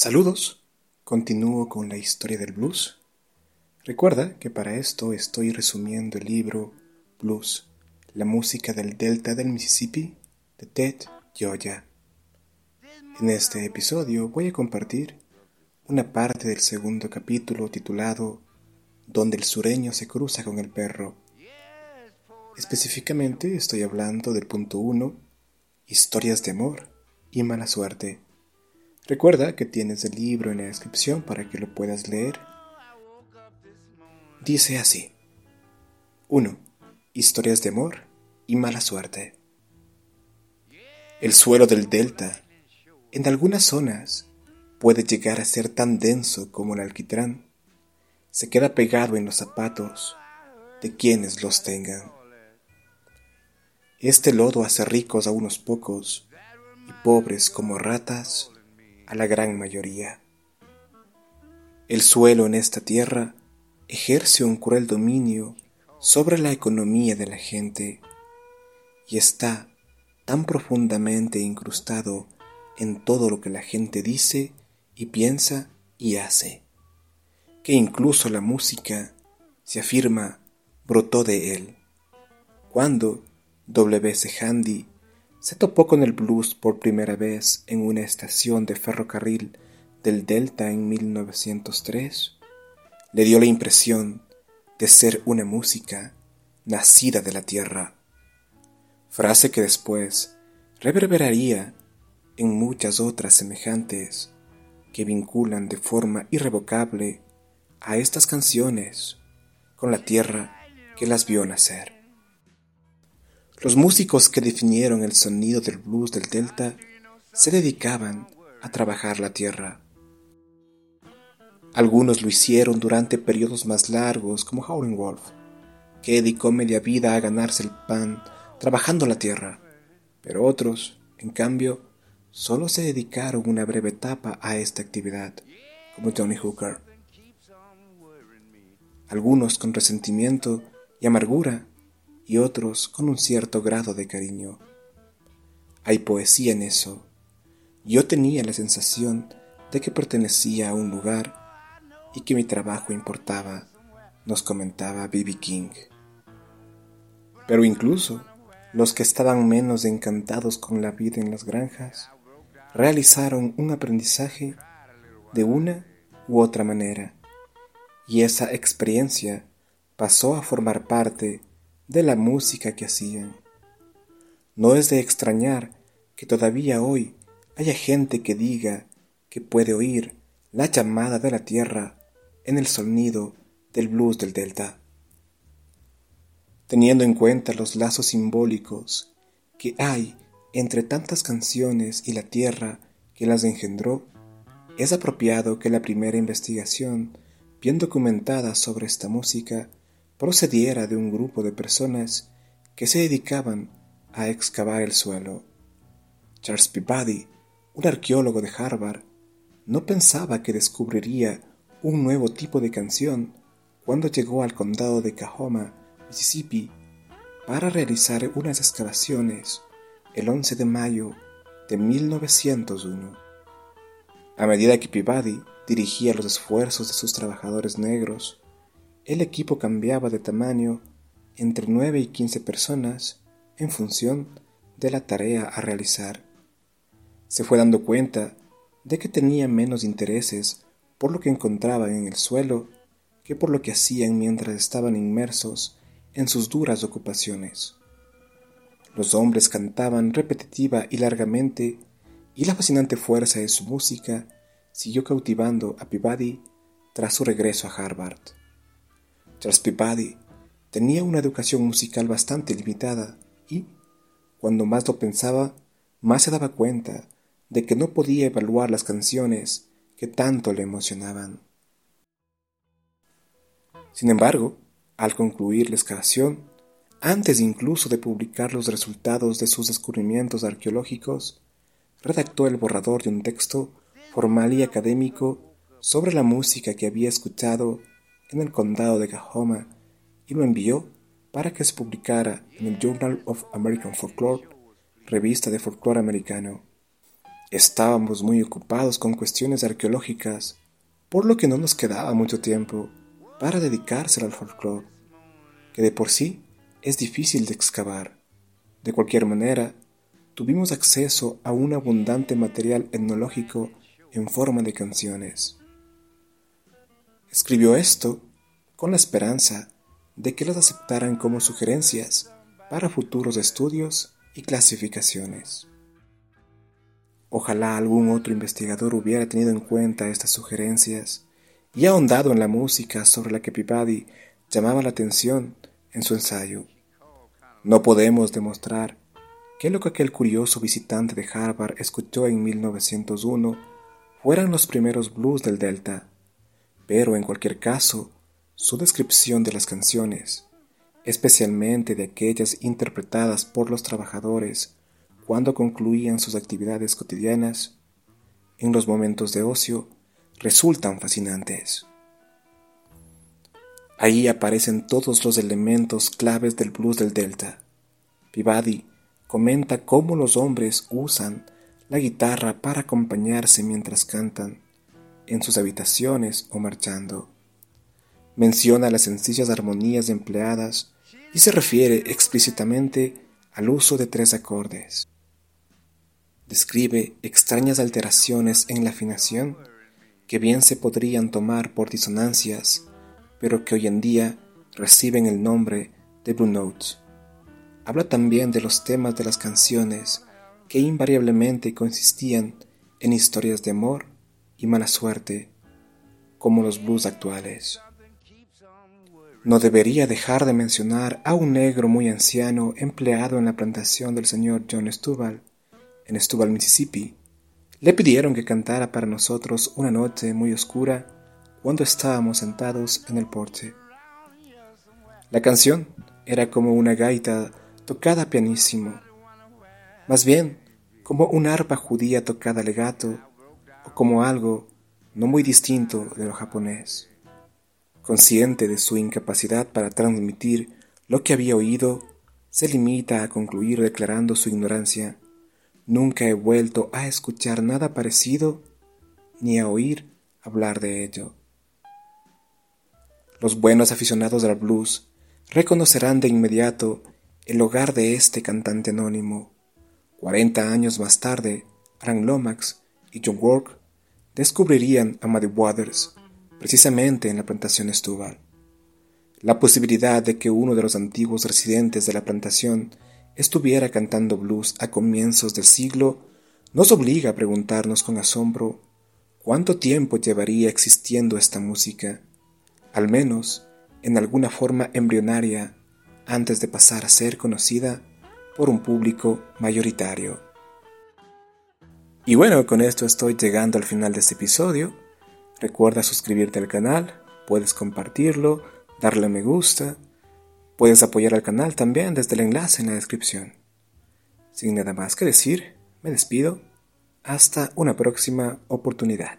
Saludos. Continúo con la historia del blues. Recuerda que para esto estoy resumiendo el libro Blues, la música del Delta del Mississippi de Ted Gioia. En este episodio voy a compartir una parte del segundo capítulo titulado Donde el sureño se cruza con el perro. Específicamente estoy hablando del punto 1, historias de amor y mala suerte. Recuerda que tienes el libro en la descripción para que lo puedas leer. Dice así. 1. Historias de amor y mala suerte. El suelo del delta, en algunas zonas, puede llegar a ser tan denso como el alquitrán. Se queda pegado en los zapatos de quienes los tengan. Este lodo hace ricos a unos pocos y pobres como ratas a la gran mayoría. El suelo en esta tierra ejerce un cruel dominio sobre la economía de la gente y está tan profundamente incrustado en todo lo que la gente dice y piensa y hace, que incluso la música, se afirma, brotó de él. Cuando W. C. Handy se topó con el blues por primera vez en una estación de ferrocarril del Delta en 1903, le dio la impresión de ser una música nacida de la tierra, frase que después reverberaría en muchas otras semejantes que vinculan de forma irrevocable a estas canciones con la tierra que las vio nacer. Los músicos que definieron el sonido del blues del Delta se dedicaban a trabajar la tierra. Algunos lo hicieron durante periodos más largos como Howlin' Wolf, que dedicó media vida a ganarse el pan trabajando la tierra, pero otros, en cambio, solo se dedicaron una breve etapa a esta actividad, como Johnny Hooker. Algunos con resentimiento y amargura, y otros con un cierto grado de cariño. Hay poesía en eso. Yo tenía la sensación de que pertenecía a un lugar y que mi trabajo importaba, nos comentaba B.B. King. Pero incluso los que estaban menos encantados con la vida en las granjas realizaron un aprendizaje de una u otra manera, y esa experiencia pasó a formar parte de la música que hacían. No es de extrañar que todavía hoy haya gente que diga que puede oír la llamada de la tierra en el sonido del blues del delta. Teniendo en cuenta los lazos simbólicos que hay entre tantas canciones y la tierra que las engendró, es apropiado que la primera investigación bien documentada sobre esta música procediera de un grupo de personas que se dedicaban a excavar el suelo. Charles Peabody, un arqueólogo de Harvard, no pensaba que descubriría un nuevo tipo de canción cuando llegó al condado de Cahoma, Mississippi, para realizar unas excavaciones el 11 de mayo de 1901. A medida que Peabody dirigía los esfuerzos de sus trabajadores negros, el equipo cambiaba de tamaño entre 9 y 15 personas en función de la tarea a realizar. Se fue dando cuenta de que tenía menos intereses por lo que encontraban en el suelo que por lo que hacían mientras estaban inmersos en sus duras ocupaciones. Los hombres cantaban repetitiva y largamente y la fascinante fuerza de su música siguió cautivando a Peabody tras su regreso a Harvard. Peabody tenía una educación musical bastante limitada y, cuando más lo pensaba, más se daba cuenta de que no podía evaluar las canciones que tanto le emocionaban. Sin embargo, al concluir la excavación, antes incluso de publicar los resultados de sus descubrimientos arqueológicos, redactó el borrador de un texto formal y académico sobre la música que había escuchado en el condado de Cahoma y lo envió para que se publicara en el Journal of American Folklore, revista de folclore americano. Estábamos muy ocupados con cuestiones arqueológicas, por lo que no nos quedaba mucho tiempo para dedicárselo al folclore, que de por sí es difícil de excavar. De cualquier manera, tuvimos acceso a un abundante material etnológico en forma de canciones. Escribió esto con la esperanza de que las aceptaran como sugerencias para futuros estudios y clasificaciones. Ojalá algún otro investigador hubiera tenido en cuenta estas sugerencias y ahondado en la música sobre la que Peabody llamaba la atención en su ensayo. No podemos demostrar que lo que aquel curioso visitante de Harvard escuchó en 1901 fueran los primeros blues del Delta, pero en cualquier caso, su descripción de las canciones, especialmente de aquellas interpretadas por los trabajadores cuando concluían sus actividades cotidianas, en los momentos de ocio, resultan fascinantes. Ahí aparecen todos los elementos claves del blues del Delta. Peabody comenta cómo los hombres usan la guitarra para acompañarse mientras cantan, en sus habitaciones o marchando. Menciona las sencillas armonías empleadas y se refiere explícitamente al uso de tres acordes. Describe extrañas alteraciones en la afinación que bien se podrían tomar por disonancias, pero que hoy en día reciben el nombre de Blue Notes. Habla también de los temas de las canciones que invariablemente consistían en historias de amor y mala suerte, como los blues actuales. No debería dejar de mencionar a un negro muy anciano empleado en la plantación del señor John Stubal, en Stubal, Mississippi. Le pidieron que cantara para nosotros una noche muy oscura cuando estábamos sentados en el porche. La canción era como una gaita tocada pianísimo más bien como un arpa judía tocada legato como algo no muy distinto de lo japonés. Consciente de su incapacidad para transmitir lo que había oído, se limita a concluir declarando su ignorancia. Nunca he vuelto a escuchar nada parecido ni a oír hablar de ello. Los buenos aficionados al blues reconocerán de inmediato el hogar de este cantante anónimo, Cuarenta años más tarde, Frank Lomax y John Work descubrirían a Muddy Waters precisamente en la plantación Stubal. La posibilidad de que uno de los antiguos residentes de la plantación estuviera cantando blues a comienzos del siglo nos obliga a preguntarnos con asombro cuánto tiempo llevaría existiendo esta música, al menos en alguna forma embrionaria antes de pasar a ser conocida por un público mayoritario. Y bueno, con esto estoy llegando al final de este episodio. Recuerda suscribirte al canal, puedes compartirlo, darle me gusta, puedes apoyar al canal también desde el enlace en la descripción. Sin nada más que decir, me despido. Hasta una próxima oportunidad.